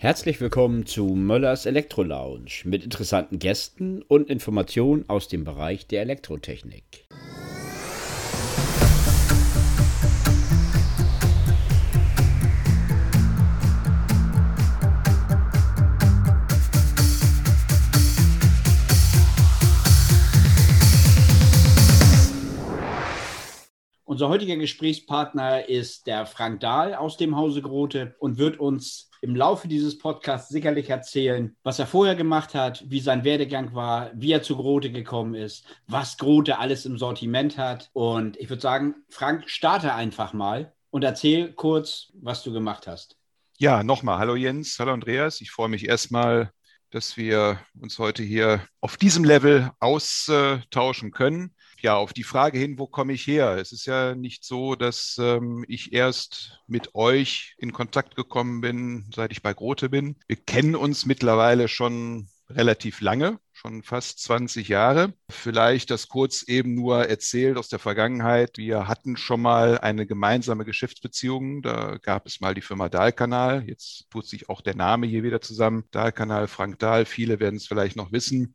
Herzlich willkommen zu Möllers Elektro Lounge mit interessanten Gästen und Informationen aus dem Bereich der Elektrotechnik. Unser heutiger Gesprächspartner ist der Frank Dahl aus dem Hause Grote und wird uns im Laufe dieses Podcasts sicherlich erzählen, was er vorher gemacht hat, wie sein Werdegang war, wie er zu Grote gekommen ist, was Grote alles im Sortiment hat. Und ich würde sagen, Frank, starte einfach mal und erzähl kurz, was du gemacht hast. Ja, nochmal. Hallo Jens, hallo Andreas. Ich freue mich erstmal, dass wir uns heute hier auf diesem Level austauschen können ja, auf die Frage hin, wo komme ich her? Es ist ja nicht so, dass ähm, ich erst mit euch in Kontakt gekommen bin, seit ich bei Grote bin. Wir kennen uns mittlerweile schon relativ lange, schon fast 20 Jahre. Vielleicht das kurz eben nur erzählt aus der Vergangenheit. Wir hatten schon mal eine gemeinsame Geschäftsbeziehung. Da gab es mal die Firma Dahlkanal. Jetzt tut sich auch der Name hier wieder zusammen. Dahlkanal, Frank Dahl. Viele werden es vielleicht noch wissen.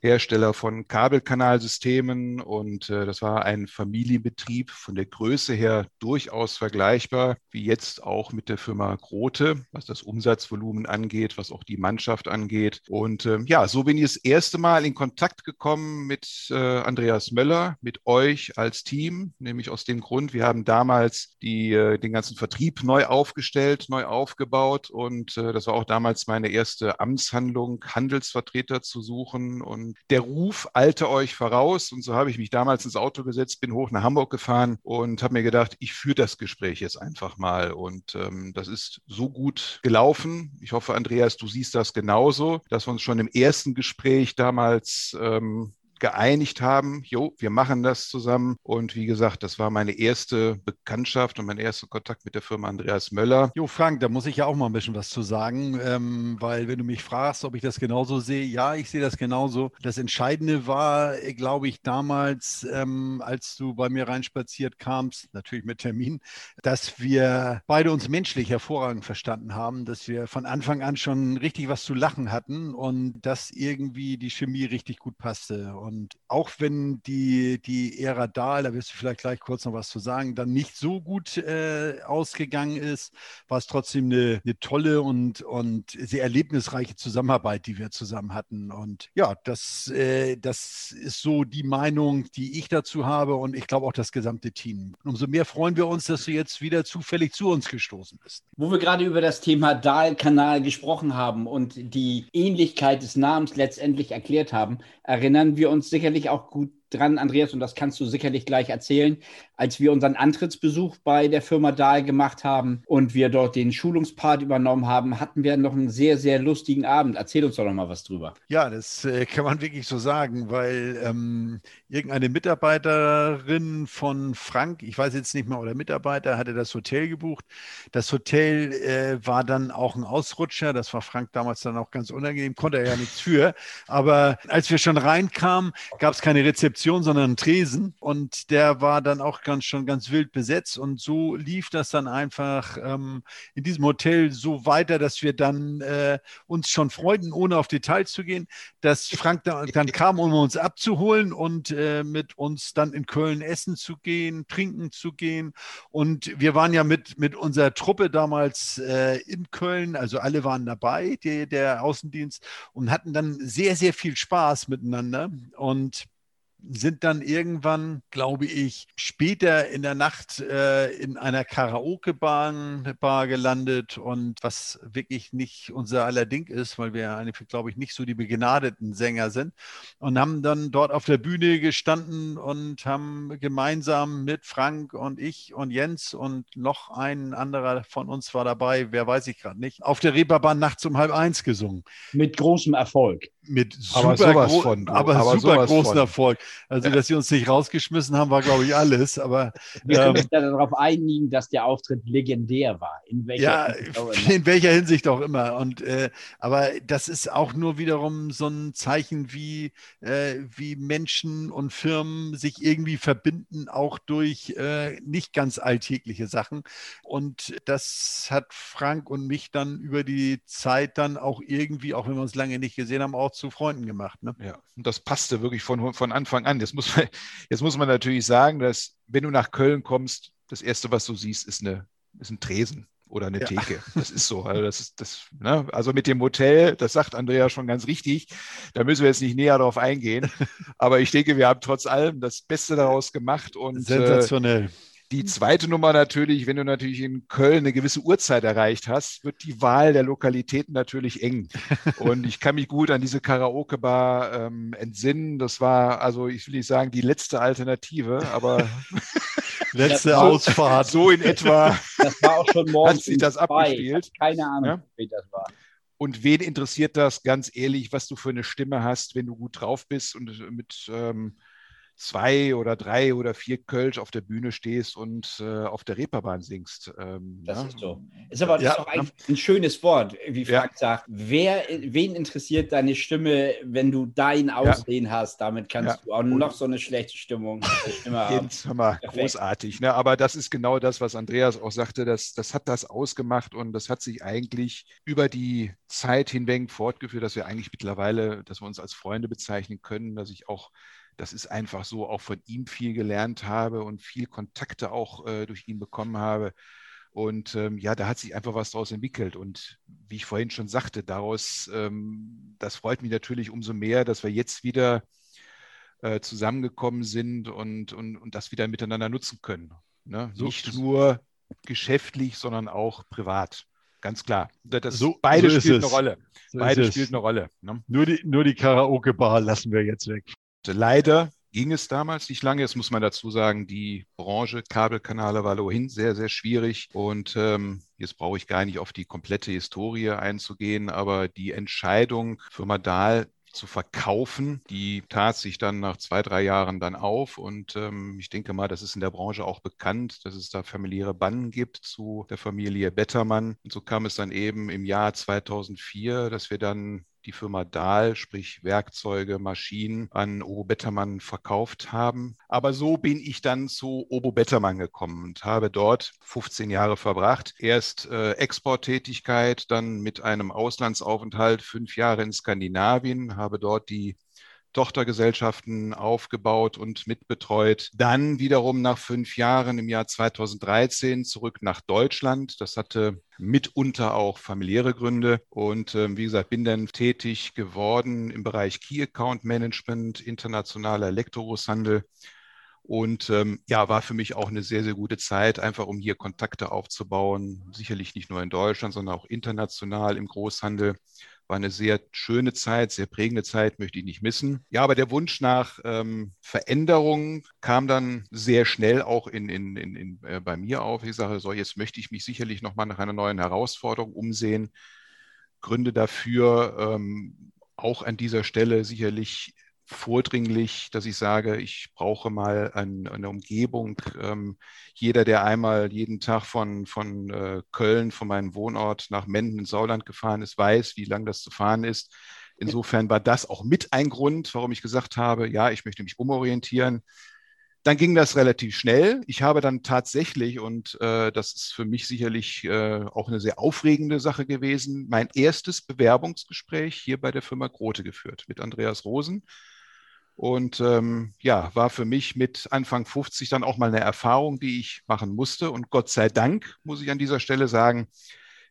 Hersteller von Kabelkanalsystemen und äh, das war ein Familienbetrieb von der Größe her durchaus vergleichbar wie jetzt auch mit der Firma Grote, was das Umsatzvolumen angeht, was auch die Mannschaft angeht. Und äh, ja, so bin ich das erste Mal in Kontakt gekommen mit äh, Andreas Möller, mit euch als Team, nämlich aus dem Grund, wir haben damals die, äh, den ganzen Vertrieb neu aufgestellt, neu aufgebaut und äh, das war auch damals meine erste Amtshandlung, Handelsvertreter zu suchen und der Ruf eilte euch voraus. Und so habe ich mich damals ins Auto gesetzt, bin hoch nach Hamburg gefahren und habe mir gedacht, ich führe das Gespräch jetzt einfach mal. Und ähm, das ist so gut gelaufen. Ich hoffe, Andreas, du siehst das genauso, dass wir uns schon im ersten Gespräch damals ähm, geeinigt haben, jo, wir machen das zusammen. Und wie gesagt, das war meine erste Bekanntschaft und mein erster Kontakt mit der Firma Andreas Möller. Jo, Frank, da muss ich ja auch mal ein bisschen was zu sagen, ähm, weil wenn du mich fragst, ob ich das genauso sehe, ja, ich sehe das genauso. Das Entscheidende war, glaube ich, damals, ähm, als du bei mir reinspaziert kamst, natürlich mit Termin, dass wir beide uns menschlich hervorragend verstanden haben, dass wir von Anfang an schon richtig was zu lachen hatten und dass irgendwie die Chemie richtig gut passte. Und auch wenn die, die Ära Dahl, da wirst du vielleicht gleich kurz noch was zu sagen, dann nicht so gut äh, ausgegangen ist, war es trotzdem eine, eine tolle und, und sehr erlebnisreiche Zusammenarbeit, die wir zusammen hatten. Und ja, das, äh, das ist so die Meinung, die ich dazu habe und ich glaube auch das gesamte Team. Umso mehr freuen wir uns, dass du jetzt wieder zufällig zu uns gestoßen bist. Wo wir gerade über das Thema Dahl-Kanal gesprochen haben und die Ähnlichkeit des Namens letztendlich erklärt haben, erinnern wir uns uns sicherlich auch gut dran, Andreas, und das kannst du sicherlich gleich erzählen, als wir unseren Antrittsbesuch bei der Firma Dahl gemacht haben und wir dort den Schulungspart übernommen haben, hatten wir noch einen sehr, sehr lustigen Abend. Erzähl uns doch noch mal was drüber. Ja, das äh, kann man wirklich so sagen, weil ähm, irgendeine Mitarbeiterin von Frank, ich weiß jetzt nicht mehr, oder Mitarbeiter, hatte das Hotel gebucht. Das Hotel äh, war dann auch ein Ausrutscher. Das war Frank damals dann auch ganz unangenehm, konnte er ja nichts für. Aber als wir schon reinkamen, gab es keine Rezeption Rezeption, sondern einen Tresen. Und der war dann auch ganz, schon ganz wild besetzt. Und so lief das dann einfach ähm, in diesem Hotel so weiter, dass wir dann äh, uns schon freuten, ohne auf Details zu gehen, dass Frank da, dann kam, um uns abzuholen und äh, mit uns dann in Köln essen zu gehen, trinken zu gehen. Und wir waren ja mit, mit unserer Truppe damals äh, in Köln, also alle waren dabei, die, der Außendienst, und hatten dann sehr, sehr viel Spaß miteinander. Und sind dann irgendwann, glaube ich, später in der Nacht äh, in einer Karaoke-Bar gelandet. Und was wirklich nicht unser aller Ding ist, weil wir glaube ich, nicht so die begnadeten Sänger sind. Und haben dann dort auf der Bühne gestanden und haben gemeinsam mit Frank und ich und Jens und noch ein anderer von uns war dabei, wer weiß ich gerade nicht, auf der Reeperbahn nachts um halb eins gesungen. Mit großem Erfolg mit super, gro von, aber, aber super großen von. Erfolg. Also, dass sie uns nicht rausgeschmissen haben, war, glaube ich, alles. Aber wir können ähm, uns darauf einigen, dass der Auftritt legendär war. In welcher, ja, Hinsicht, in welcher Hinsicht auch immer. Und äh, aber das ist auch nur wiederum so ein Zeichen, wie, äh, wie Menschen und Firmen sich irgendwie verbinden, auch durch äh, nicht ganz alltägliche Sachen. Und das hat Frank und mich dann über die Zeit dann auch irgendwie, auch wenn wir uns lange nicht gesehen haben, auch zu Freunden gemacht. Ne? Ja, und das passte wirklich von, von Anfang an. Jetzt muss, man, jetzt muss man natürlich sagen, dass wenn du nach Köln kommst, das Erste, was du siehst, ist, eine, ist ein Tresen oder eine ja. Theke. Das ist so. Also, das ist das, ne? also mit dem Hotel, das sagt Andrea schon ganz richtig, da müssen wir jetzt nicht näher darauf eingehen. Aber ich denke, wir haben trotz allem das Beste daraus gemacht und sensationell. Äh, die zweite Nummer natürlich, wenn du natürlich in Köln eine gewisse Uhrzeit erreicht hast, wird die Wahl der Lokalitäten natürlich eng. Und ich kann mich gut an diese Karaoke-Bar ähm, entsinnen. Das war, also ich will nicht sagen, die letzte Alternative, aber letzte so, Ausfahrt. So in etwa. Das war auch schon morgens. Hat sich das abgespielt. Keine Ahnung, ja? wie das war. Und wen interessiert das ganz ehrlich, was du für eine Stimme hast, wenn du gut drauf bist und mit ähm, zwei oder drei oder vier Kölsch auf der Bühne stehst und äh, auf der Reeperbahn singst. Ähm, das ja. ist so. Ist aber ja, ist auch ein, ein, schönes Wort, wie Frank ja. sagt. Wer, wen interessiert deine Stimme, wenn du dein Aussehen hast? Damit kannst du auch und noch so eine schlechte Stimmung haben. Mal, großartig. Ne? Aber das ist genau das, was Andreas auch sagte. Das, das hat das ausgemacht und das hat sich eigentlich über die Zeit hinweg fortgeführt, dass wir eigentlich mittlerweile, dass wir uns als Freunde bezeichnen können, dass ich auch das ist einfach so, auch von ihm viel gelernt habe und viel Kontakte auch äh, durch ihn bekommen habe. Und ähm, ja, da hat sich einfach was daraus entwickelt. Und wie ich vorhin schon sagte, daraus, ähm, das freut mich natürlich umso mehr, dass wir jetzt wieder äh, zusammengekommen sind und, und, und das wieder miteinander nutzen können. Ne? So, Nicht nur geschäftlich, sondern auch privat. Ganz klar. Das, so, beide so spielt eine Rolle. So beide spielt eine Rolle. Ne? Nur die, nur die Karaoke-Bar lassen wir jetzt weg. Leider ging es damals nicht lange. Jetzt muss man dazu sagen, die Branche Kabelkanale war ohnehin sehr, sehr schwierig. Und ähm, jetzt brauche ich gar nicht auf die komplette Historie einzugehen, aber die Entscheidung, Firma Dahl zu verkaufen. Die tat sich dann nach zwei, drei Jahren dann auf. Und ähm, ich denke mal, das ist in der Branche auch bekannt, dass es da familiäre Banden gibt zu der Familie Bettermann. Und so kam es dann eben im Jahr 2004, dass wir dann die Firma Dahl, sprich Werkzeuge, Maschinen, an Obo Bettermann verkauft haben. Aber so bin ich dann zu Obo Bettermann gekommen und habe dort 15 Jahre verbracht. Erst äh, Exporttätigkeit, dann mit einem Auslandsaufenthalt fünf Jahre in Skandinavien, habe dort die Tochtergesellschaften aufgebaut und mitbetreut. Dann wiederum nach fünf Jahren im Jahr 2013 zurück nach Deutschland. Das hatte mitunter auch familiäre Gründe. Und äh, wie gesagt, bin dann tätig geworden im Bereich Key Account Management, internationaler Elektrogroßhandel. Und ähm, ja, war für mich auch eine sehr, sehr gute Zeit, einfach um hier Kontakte aufzubauen. Sicherlich nicht nur in Deutschland, sondern auch international im Großhandel. War eine sehr schöne Zeit, sehr prägende Zeit, möchte ich nicht missen. Ja, aber der Wunsch nach ähm, Veränderung kam dann sehr schnell auch in, in, in, in äh, bei mir auf. Ich sage, so, jetzt möchte ich mich sicherlich nochmal nach einer neuen Herausforderung umsehen. Gründe dafür ähm, auch an dieser Stelle sicherlich vordringlich, dass ich sage, ich brauche mal ein, eine Umgebung. Ähm, jeder, der einmal jeden Tag von, von äh, Köln, von meinem Wohnort nach Menden ins Sauerland gefahren ist, weiß, wie lang das zu fahren ist. Insofern war das auch mit ein Grund, warum ich gesagt habe, ja, ich möchte mich umorientieren. Dann ging das relativ schnell. Ich habe dann tatsächlich, und äh, das ist für mich sicherlich äh, auch eine sehr aufregende Sache gewesen, mein erstes Bewerbungsgespräch hier bei der Firma Grote geführt mit Andreas Rosen. Und ähm, ja, war für mich mit Anfang 50 dann auch mal eine Erfahrung, die ich machen musste. Und Gott sei Dank, muss ich an dieser Stelle sagen,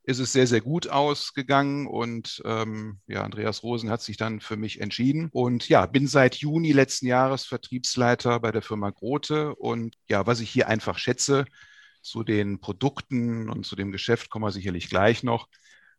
ist es sehr, sehr gut ausgegangen. Und ähm, ja, Andreas Rosen hat sich dann für mich entschieden. Und ja, bin seit Juni letzten Jahres Vertriebsleiter bei der Firma Grote. Und ja, was ich hier einfach schätze, zu den Produkten und zu dem Geschäft kommen wir sicherlich gleich noch.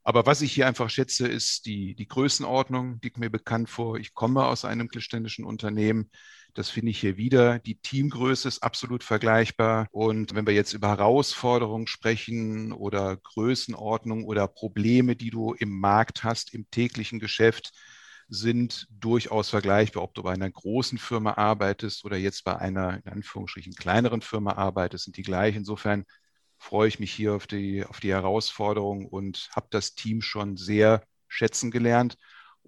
Aber was ich hier einfach schätze, ist die, die Größenordnung, die mir bekannt vor. Ich komme aus einem mittelständischen Unternehmen. Das finde ich hier wieder. Die Teamgröße ist absolut vergleichbar. Und wenn wir jetzt über Herausforderungen sprechen oder Größenordnung oder Probleme, die du im Markt hast, im täglichen Geschäft, sind durchaus vergleichbar, ob du bei einer großen Firma arbeitest oder jetzt bei einer in Anführungsstrichen kleineren Firma arbeitest, sind die gleich. Insofern freue ich mich hier auf die, auf die Herausforderung und habe das Team schon sehr schätzen gelernt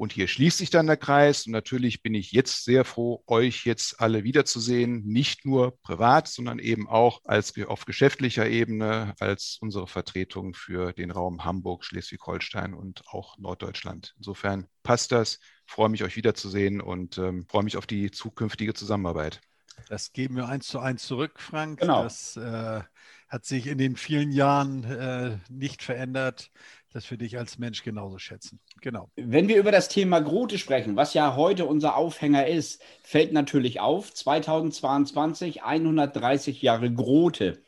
und hier schließt sich dann der Kreis. Und natürlich bin ich jetzt sehr froh, euch jetzt alle wiederzusehen. Nicht nur privat, sondern eben auch als auf geschäftlicher Ebene als unsere Vertretung für den Raum Hamburg, Schleswig-Holstein und auch Norddeutschland. Insofern passt das. Ich freue mich, euch wiederzusehen und ähm, freue mich auf die zukünftige Zusammenarbeit. Das geben wir eins zu eins zurück, Frank. Genau. Das äh, hat sich in den vielen Jahren äh, nicht verändert dass wir dich als Mensch genauso schätzen. Genau. Wenn wir über das Thema Grote sprechen, was ja heute unser Aufhänger ist, fällt natürlich auf, 2022 130 Jahre Grote.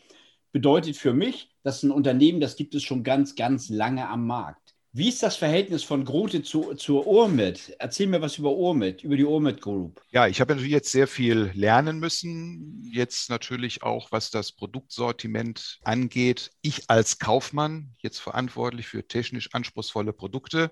Bedeutet für mich, das ist ein Unternehmen, das gibt es schon ganz, ganz lange am Markt. Wie ist das Verhältnis von Grote zu, zur Urmit? Erzähl mir was über Urmit, über die Urmit Group. Ja, ich habe natürlich jetzt sehr viel lernen müssen. Jetzt natürlich auch, was das Produktsortiment angeht. Ich als Kaufmann, jetzt verantwortlich für technisch anspruchsvolle Produkte.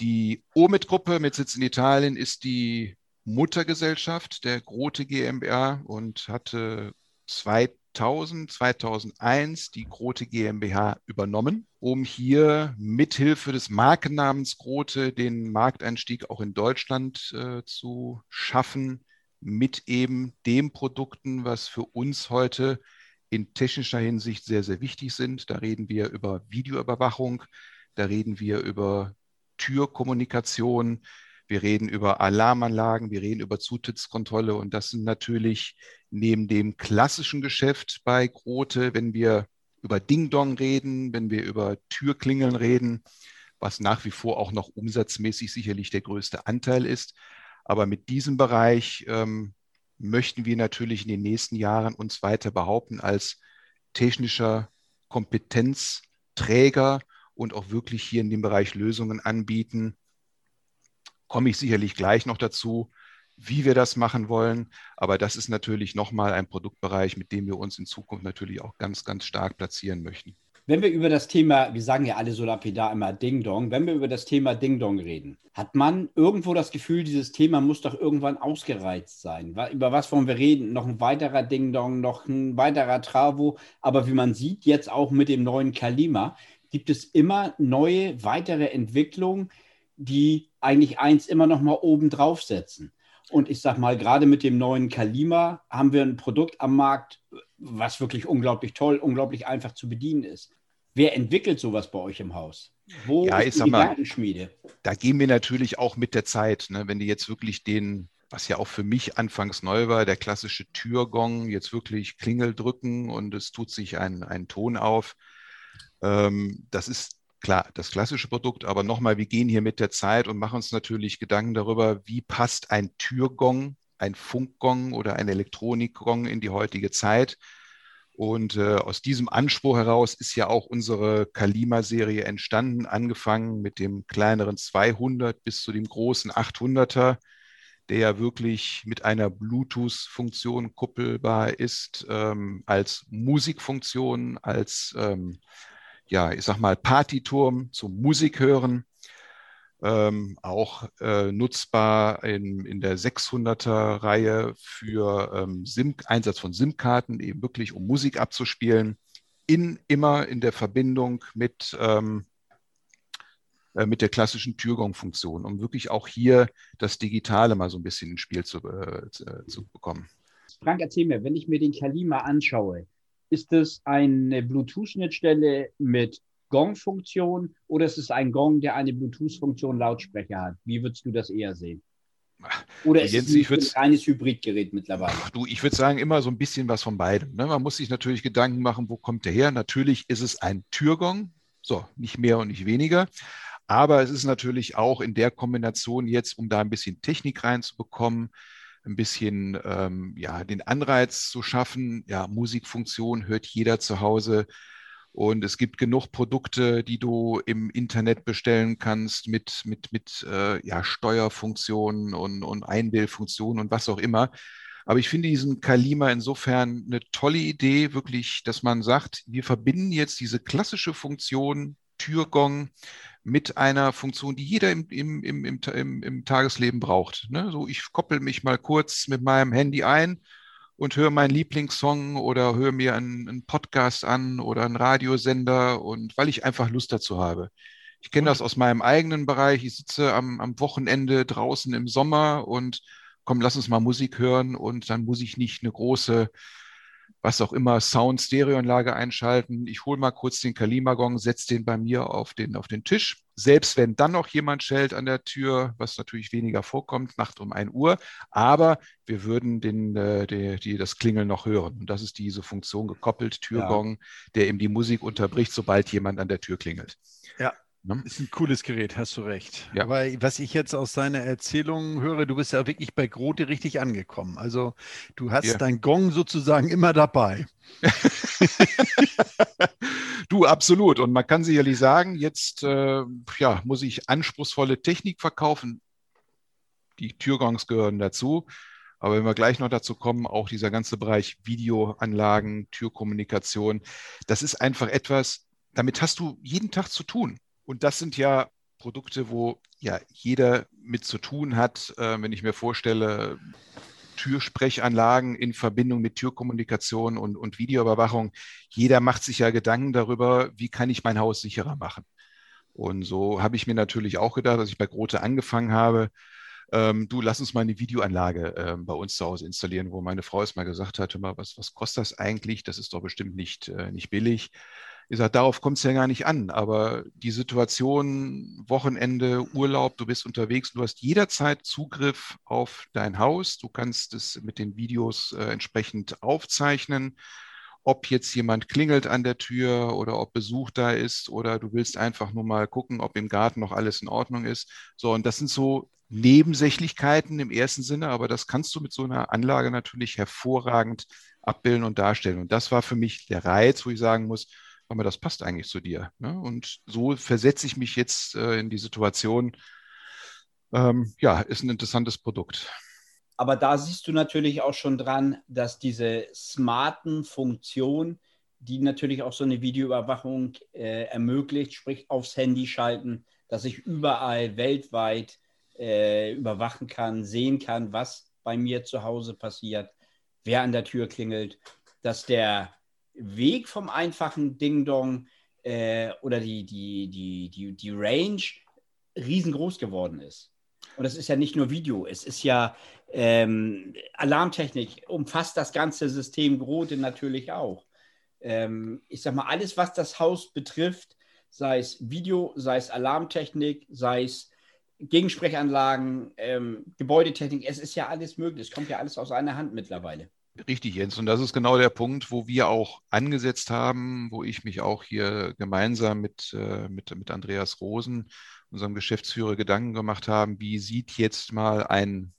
Die Urmit-Gruppe mit Sitz in Italien ist die Muttergesellschaft der Grote GmbH und hatte zwei 2000, 2001 die Grote GmbH übernommen, um hier mithilfe des Markennamens Grote den Markteinstieg auch in Deutschland äh, zu schaffen, mit eben den Produkten, was für uns heute in technischer Hinsicht sehr, sehr wichtig sind. Da reden wir über Videoüberwachung, da reden wir über Türkommunikation, wir reden über Alarmanlagen, wir reden über Zutrittskontrolle und das sind natürlich neben dem klassischen Geschäft bei Grote, wenn wir über Ding-Dong reden, wenn wir über Türklingeln reden, was nach wie vor auch noch umsatzmäßig sicherlich der größte Anteil ist. Aber mit diesem Bereich ähm, möchten wir natürlich in den nächsten Jahren uns weiter behaupten als technischer Kompetenzträger und auch wirklich hier in dem Bereich Lösungen anbieten, komme ich sicherlich gleich noch dazu, wie wir das machen wollen. Aber das ist natürlich nochmal ein Produktbereich, mit dem wir uns in Zukunft natürlich auch ganz, ganz stark platzieren möchten. Wenn wir über das Thema, wir sagen ja alle so lapidar immer Ding Dong, wenn wir über das Thema Ding Dong reden, hat man irgendwo das Gefühl, dieses Thema muss doch irgendwann ausgereizt sein. Über was wollen wir reden? Noch ein weiterer Ding Dong, noch ein weiterer Travo. Aber wie man sieht, jetzt auch mit dem neuen Kalima, gibt es immer neue, weitere Entwicklungen, die eigentlich eins immer noch mal oben draufsetzen. Und ich sage mal, gerade mit dem neuen Kalima haben wir ein Produkt am Markt, was wirklich unglaublich toll, unglaublich einfach zu bedienen ist. Wer entwickelt sowas bei euch im Haus? Wo ja, ist die Gedankenschmiede? Da gehen wir natürlich auch mit der Zeit. Ne? Wenn du jetzt wirklich den, was ja auch für mich anfangs neu war, der klassische Türgong, jetzt wirklich Klingel drücken und es tut sich ein, ein Ton auf. Ähm, das ist klar, das klassische Produkt, aber nochmal, wir gehen hier mit der Zeit und machen uns natürlich Gedanken darüber, wie passt ein Türgong, ein Funkgong oder ein Elektronikgong in die heutige Zeit. Und äh, aus diesem Anspruch heraus ist ja auch unsere Kalima-Serie entstanden, angefangen mit dem kleineren 200 bis zu dem großen 800er, der ja wirklich mit einer Bluetooth-Funktion kuppelbar ist, ähm, als Musikfunktion, als ähm, ja, ich sag mal, Partyturm zum Musik hören. Ähm, auch äh, nutzbar in, in der 600er-Reihe für ähm, SIM, Einsatz von SIM-Karten, eben wirklich um Musik abzuspielen, in, immer in der Verbindung mit, ähm, äh, mit der klassischen Türgong-Funktion, um wirklich auch hier das Digitale mal so ein bisschen ins Spiel zu, äh, zu bekommen. Frank, erzähl mir, wenn ich mir den Kalima anschaue, ist es eine Bluetooth-Schnittstelle mit Gong-Funktion oder ist es ein Gong, der eine Bluetooth-Funktion Lautsprecher hat? Wie würdest du das eher sehen? Oder ist Jens, es ein reines Hybridgerät mittlerweile? Du, ich würde sagen, immer so ein bisschen was von beidem. Ne? Man muss sich natürlich Gedanken machen, wo kommt der her? Natürlich ist es ein Türgong, so, nicht mehr und nicht weniger. Aber es ist natürlich auch in der Kombination jetzt, um da ein bisschen Technik reinzubekommen, ein bisschen ähm, ja, den Anreiz zu schaffen. Ja, Musikfunktion hört jeder zu Hause. Und es gibt genug Produkte, die du im Internet bestellen kannst mit, mit, mit äh, ja, Steuerfunktionen und, und Einwählfunktionen und was auch immer. Aber ich finde diesen Kalima insofern eine tolle Idee, wirklich, dass man sagt, wir verbinden jetzt diese klassische Funktion Türgong mit einer Funktion, die jeder im, im, im, im, im Tagesleben braucht. Ne? So, ich koppel mich mal kurz mit meinem Handy ein und höre meinen Lieblingssong oder höre mir einen, einen, Podcast an oder einen Radiosender und weil ich einfach Lust dazu habe. Ich kenne das aus meinem eigenen Bereich. Ich sitze am, am Wochenende draußen im Sommer und komm, lass uns mal Musik hören und dann muss ich nicht eine große was auch immer, Sound-Stereoanlage einschalten. Ich hole mal kurz den Kalimagong, setze den bei mir auf den, auf den Tisch. Selbst wenn dann noch jemand schellt an der Tür, was natürlich weniger vorkommt, Nacht um 1 Uhr, aber wir würden den, äh, die, die, das Klingeln noch hören. Und das ist diese Funktion gekoppelt, Türgong, ja. der eben die Musik unterbricht, sobald jemand an der Tür klingelt. Ja, Ne? Ist ein cooles Gerät, hast du recht. Ja. Aber was ich jetzt aus seiner Erzählung höre, du bist ja wirklich bei Grote richtig angekommen. Also du hast ja. dein Gong sozusagen immer dabei. du, absolut. Und man kann sicherlich sagen, jetzt äh, ja, muss ich anspruchsvolle Technik verkaufen. Die Türgongs gehören dazu. Aber wenn wir gleich noch dazu kommen, auch dieser ganze Bereich Videoanlagen, Türkommunikation, das ist einfach etwas, damit hast du jeden Tag zu tun. Und das sind ja Produkte, wo ja jeder mit zu tun hat. Äh, wenn ich mir vorstelle, Türsprechanlagen in Verbindung mit Türkommunikation und, und Videoüberwachung. Jeder macht sich ja Gedanken darüber, wie kann ich mein Haus sicherer machen. Und so habe ich mir natürlich auch gedacht, als ich bei Grote angefangen habe, ähm, du lass uns mal eine Videoanlage äh, bei uns zu Hause installieren, wo meine Frau es mal gesagt hat, mal, was, was kostet das eigentlich? Das ist doch bestimmt nicht, äh, nicht billig. Ich sage, darauf kommt es ja gar nicht an. Aber die Situation, Wochenende, Urlaub, du bist unterwegs, du hast jederzeit Zugriff auf dein Haus. Du kannst es mit den Videos äh, entsprechend aufzeichnen. Ob jetzt jemand klingelt an der Tür oder ob Besuch da ist oder du willst einfach nur mal gucken, ob im Garten noch alles in Ordnung ist. So, und das sind so Nebensächlichkeiten im ersten Sinne, aber das kannst du mit so einer Anlage natürlich hervorragend abbilden und darstellen. Und das war für mich der Reiz, wo ich sagen muss, aber das passt eigentlich zu dir. Ne? Und so versetze ich mich jetzt äh, in die Situation. Ähm, ja, ist ein interessantes Produkt. Aber da siehst du natürlich auch schon dran, dass diese smarten Funktionen, die natürlich auch so eine Videoüberwachung äh, ermöglicht, sprich aufs Handy schalten, dass ich überall weltweit äh, überwachen kann, sehen kann, was bei mir zu Hause passiert, wer an der Tür klingelt, dass der Weg vom einfachen Ding-Dong äh, oder die, die, die, die, die Range riesengroß geworden ist. Und es ist ja nicht nur Video, es ist ja ähm, Alarmtechnik, umfasst das ganze System Grote natürlich auch. Ähm, ich sag mal, alles, was das Haus betrifft, sei es Video, sei es Alarmtechnik, sei es Gegensprechanlagen, ähm, Gebäudetechnik, es ist ja alles möglich. Es kommt ja alles aus einer Hand mittlerweile. Richtig, Jens. Und das ist genau der Punkt, wo wir auch angesetzt haben, wo ich mich auch hier gemeinsam mit, äh, mit, mit Andreas Rosen, unserem Geschäftsführer, Gedanken gemacht haben, wie sieht jetzt mal ein,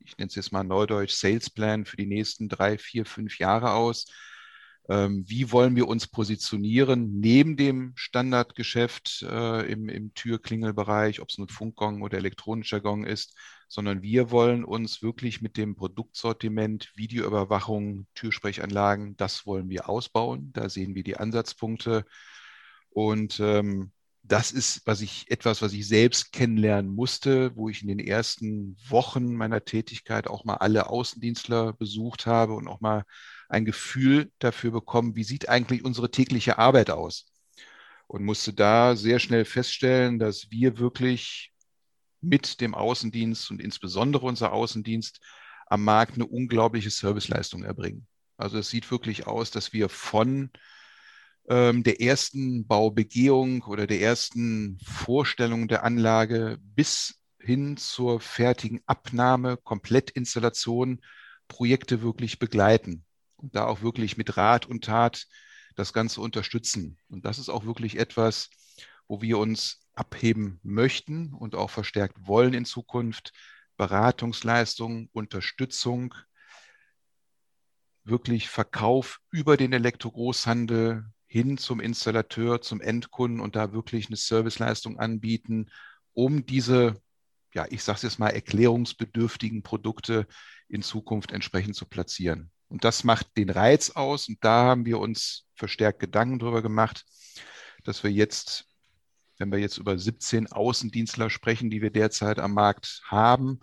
ich nenne es jetzt mal Neudeutsch, Salesplan für die nächsten drei, vier, fünf Jahre aus? Ähm, wie wollen wir uns positionieren neben dem Standardgeschäft äh, im, im Türklingelbereich, ob es nun Funkgong oder elektronischer Gong ist? Sondern wir wollen uns wirklich mit dem Produktsortiment, Videoüberwachung, Türsprechanlagen, das wollen wir ausbauen. Da sehen wir die Ansatzpunkte. Und ähm, das ist, was ich etwas, was ich selbst kennenlernen musste, wo ich in den ersten Wochen meiner Tätigkeit auch mal alle Außendienstler besucht habe und auch mal ein Gefühl dafür bekommen, wie sieht eigentlich unsere tägliche Arbeit aus? Und musste da sehr schnell feststellen, dass wir wirklich mit dem Außendienst und insbesondere unser Außendienst am Markt eine unglaubliche Serviceleistung erbringen. Also es sieht wirklich aus, dass wir von ähm, der ersten Baubegehung oder der ersten Vorstellung der Anlage bis hin zur fertigen Abnahme, Komplettinstallation Projekte wirklich begleiten und da auch wirklich mit Rat und Tat das Ganze unterstützen. Und das ist auch wirklich etwas, wo wir uns abheben möchten und auch verstärkt wollen in Zukunft. Beratungsleistung, Unterstützung, wirklich Verkauf über den Elektrogroßhandel hin zum Installateur, zum Endkunden und da wirklich eine Serviceleistung anbieten, um diese, ja, ich sage es jetzt mal, erklärungsbedürftigen Produkte in Zukunft entsprechend zu platzieren. Und das macht den Reiz aus und da haben wir uns verstärkt Gedanken darüber gemacht, dass wir jetzt wenn wir jetzt über 17 Außendienstler sprechen, die wir derzeit am Markt haben,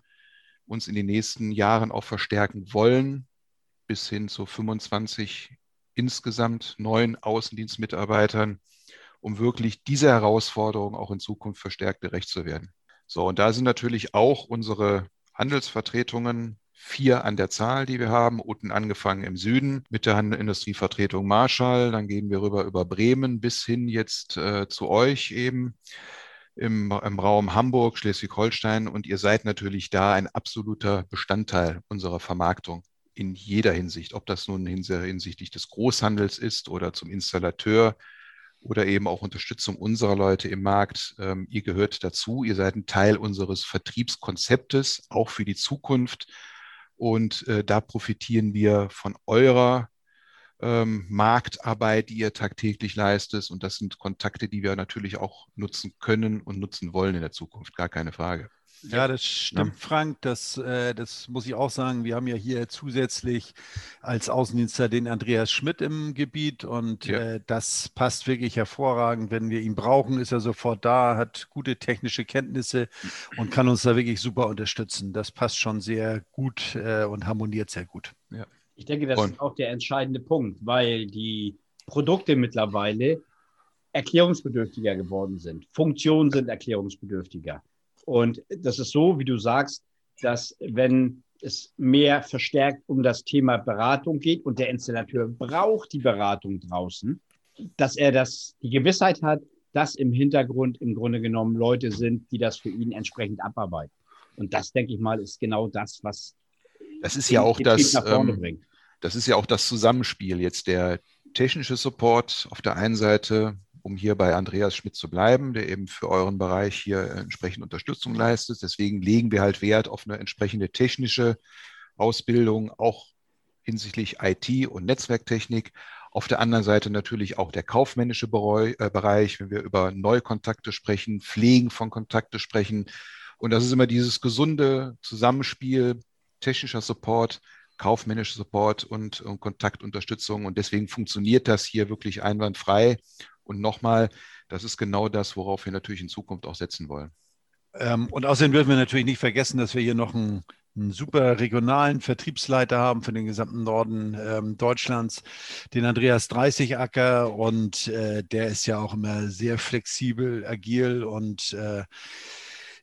uns in den nächsten Jahren auch verstärken wollen, bis hin zu 25 insgesamt neuen Außendienstmitarbeitern, um wirklich dieser Herausforderung auch in Zukunft verstärkt gerecht zu werden. So, und da sind natürlich auch unsere Handelsvertretungen vier an der Zahl, die wir haben. Unten angefangen im Süden mit der Industrievertretung Marschall. Dann gehen wir rüber über Bremen bis hin jetzt äh, zu euch eben im, im Raum Hamburg, Schleswig-Holstein. Und ihr seid natürlich da ein absoluter Bestandteil unserer Vermarktung in jeder Hinsicht, ob das nun hinsichtlich des Großhandels ist oder zum Installateur oder eben auch Unterstützung unserer Leute im Markt. Ähm, ihr gehört dazu, ihr seid ein Teil unseres Vertriebskonzeptes, auch für die Zukunft. Und äh, da profitieren wir von eurer ähm, Marktarbeit, die ihr tagtäglich leistet. Und das sind Kontakte, die wir natürlich auch nutzen können und nutzen wollen in der Zukunft, gar keine Frage. Ja, das stimmt, Frank. Das, äh, das muss ich auch sagen. Wir haben ja hier zusätzlich als Außendienstler den Andreas Schmidt im Gebiet und ja. äh, das passt wirklich hervorragend. Wenn wir ihn brauchen, ist er sofort da, hat gute technische Kenntnisse und kann uns da wirklich super unterstützen. Das passt schon sehr gut äh, und harmoniert sehr gut. Ja. Ich denke, das und. ist auch der entscheidende Punkt, weil die Produkte mittlerweile erklärungsbedürftiger geworden sind. Funktionen sind erklärungsbedürftiger. Und das ist so, wie du sagst, dass wenn es mehr verstärkt um das Thema Beratung geht und der Installateur braucht die Beratung draußen, dass er das, die Gewissheit hat, dass im Hintergrund im Grunde genommen Leute sind, die das für ihn entsprechend abarbeiten. Und das, denke ich mal, ist genau das, was das ist ja auch das, ähm, das ist ja auch das Zusammenspiel jetzt der technische Support auf der einen Seite um hier bei Andreas Schmidt zu bleiben, der eben für euren Bereich hier entsprechend Unterstützung leistet. Deswegen legen wir halt Wert auf eine entsprechende technische Ausbildung, auch hinsichtlich IT und Netzwerktechnik. Auf der anderen Seite natürlich auch der kaufmännische äh, Bereich, wenn wir über Neukontakte sprechen, Pflegen von Kontakte sprechen. Und das ist immer dieses gesunde Zusammenspiel technischer Support, kaufmännischer Support und, und Kontaktunterstützung. Und deswegen funktioniert das hier wirklich einwandfrei. Und nochmal, das ist genau das, worauf wir natürlich in Zukunft auch setzen wollen. Ähm, und außerdem dürfen wir natürlich nicht vergessen, dass wir hier noch einen, einen super regionalen Vertriebsleiter haben für den gesamten Norden ähm, Deutschlands, den Andreas Dreißigacker. Und äh, der ist ja auch immer sehr flexibel, agil und äh,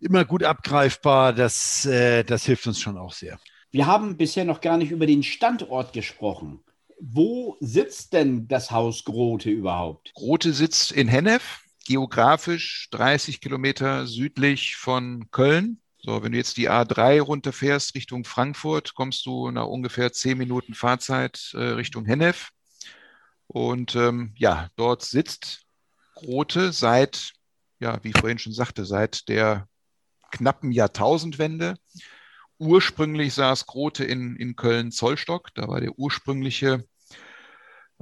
immer gut abgreifbar. Das, äh, das hilft uns schon auch sehr. Wir haben bisher noch gar nicht über den Standort gesprochen wo sitzt denn das Haus Grote überhaupt? Grote sitzt in Hennef, geografisch 30 Kilometer südlich von Köln. So, wenn du jetzt die A3 runterfährst Richtung Frankfurt, kommst du nach ungefähr 10 Minuten Fahrzeit äh, Richtung Hennef. Und ähm, ja, dort sitzt Grote seit, ja, wie ich vorhin schon sagte, seit der knappen Jahrtausendwende. Ursprünglich saß Grote in, in Köln-Zollstock. Da war der ursprüngliche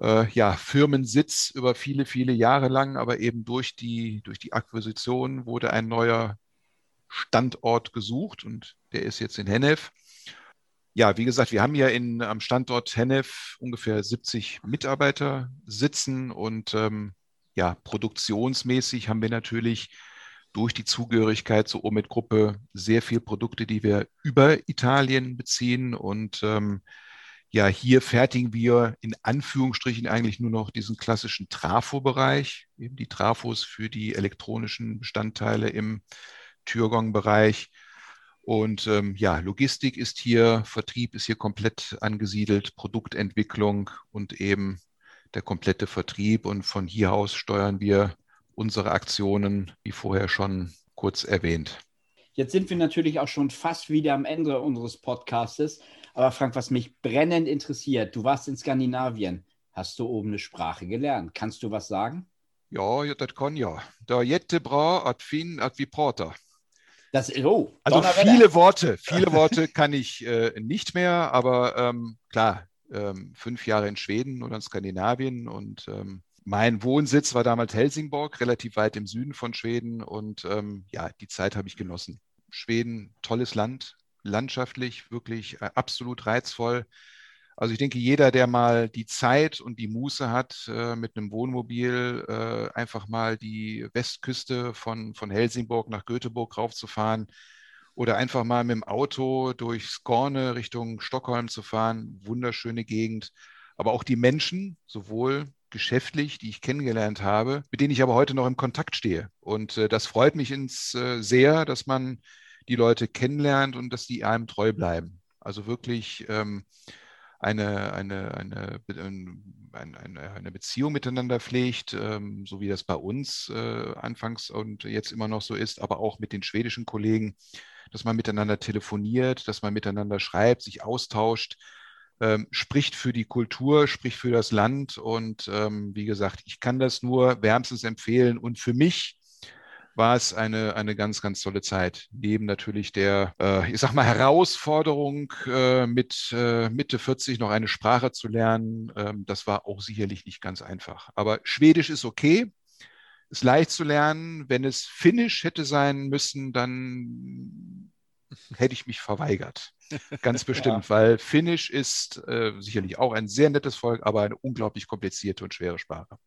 äh, ja, Firmensitz über viele, viele Jahre lang. Aber eben durch die, durch die Akquisition wurde ein neuer Standort gesucht und der ist jetzt in Hennef. Ja, wie gesagt, wir haben ja in, am Standort Hennef ungefähr 70 Mitarbeiter sitzen und ähm, ja, produktionsmäßig haben wir natürlich durch die Zugehörigkeit zur Omid-Gruppe sehr viel Produkte, die wir über Italien beziehen. Und ähm, ja, hier fertigen wir in Anführungsstrichen eigentlich nur noch diesen klassischen Trafo-Bereich, eben die Trafos für die elektronischen Bestandteile im Türgong-Bereich. Und ähm, ja, Logistik ist hier, Vertrieb ist hier komplett angesiedelt, Produktentwicklung und eben der komplette Vertrieb. Und von hier aus steuern wir unsere Aktionen, wie vorher schon kurz erwähnt. Jetzt sind wir natürlich auch schon fast wieder am Ende unseres Podcastes. Aber Frank, was mich brennend interessiert, du warst in Skandinavien. Hast du oben eine Sprache gelernt? Kannst du was sagen? Ja, das kann ja. Da jette bra at fin at vi prater. Das, oh, also viele Worte, viele Worte kann ich äh, nicht mehr, aber ähm, klar, ähm, fünf Jahre in Schweden oder in Skandinavien und ähm, mein Wohnsitz war damals Helsingborg, relativ weit im Süden von Schweden. Und ähm, ja, die Zeit habe ich genossen. Schweden, tolles Land, landschaftlich wirklich äh, absolut reizvoll. Also ich denke, jeder, der mal die Zeit und die Muße hat, äh, mit einem Wohnmobil äh, einfach mal die Westküste von, von Helsingborg nach Göteborg raufzufahren oder einfach mal mit dem Auto durch Skorne Richtung Stockholm zu fahren, wunderschöne Gegend. Aber auch die Menschen, sowohl geschäftlich, die ich kennengelernt habe, mit denen ich aber heute noch im Kontakt stehe. Und äh, das freut mich ins, äh, sehr, dass man die Leute kennenlernt und dass die einem treu bleiben. Also wirklich ähm, eine, eine, eine, eine, eine Beziehung miteinander pflegt, ähm, so wie das bei uns äh, anfangs und jetzt immer noch so ist, aber auch mit den schwedischen Kollegen, dass man miteinander telefoniert, dass man miteinander schreibt, sich austauscht, ähm, spricht für die Kultur, spricht für das Land und ähm, wie gesagt, ich kann das nur wärmstens empfehlen und für mich war es eine, eine ganz, ganz tolle Zeit. Neben natürlich der, äh, ich sag mal, Herausforderung, äh, mit äh, Mitte 40 noch eine Sprache zu lernen. Ähm, das war auch sicherlich nicht ganz einfach. Aber Schwedisch ist okay, ist leicht zu lernen. Wenn es Finnisch hätte sein müssen, dann hätte ich mich verweigert. Ganz bestimmt, ja. weil Finnisch ist äh, sicherlich auch ein sehr nettes Volk, aber eine unglaublich komplizierte und schwere Sprache.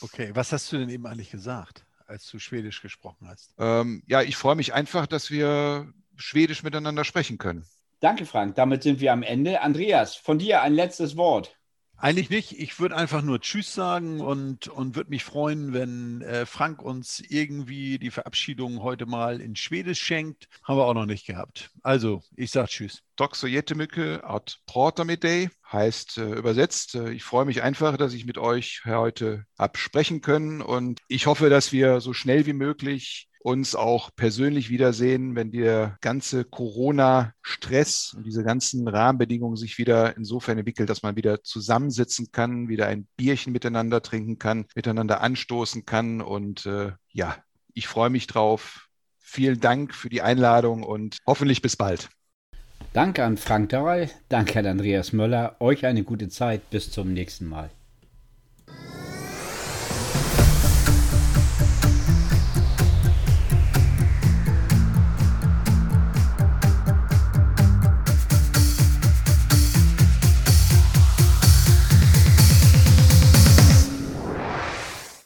Okay, was hast du denn eben eigentlich gesagt? als du Schwedisch gesprochen hast? Ähm, ja, ich freue mich einfach, dass wir Schwedisch miteinander sprechen können. Danke, Frank. Damit sind wir am Ende. Andreas, von dir ein letztes Wort. Eigentlich nicht. Ich würde einfach nur Tschüss sagen und, und würde mich freuen, wenn äh, Frank uns irgendwie die Verabschiedung heute mal in Schwedisch schenkt. Haben wir auch noch nicht gehabt. Also, ich sage Tschüss. Att prata med dig heißt äh, übersetzt. Äh, ich freue mich einfach, dass ich mit euch heute absprechen können und ich hoffe, dass wir so schnell wie möglich uns auch persönlich wiedersehen, wenn der ganze Corona-Stress und diese ganzen Rahmenbedingungen sich wieder insofern entwickelt, dass man wieder zusammensitzen kann, wieder ein Bierchen miteinander trinken kann, miteinander anstoßen kann. Und äh, ja, ich freue mich drauf. Vielen Dank für die Einladung und hoffentlich bis bald. Danke an Frank Dahl, danke an Andreas Möller. Euch eine gute Zeit. Bis zum nächsten Mal.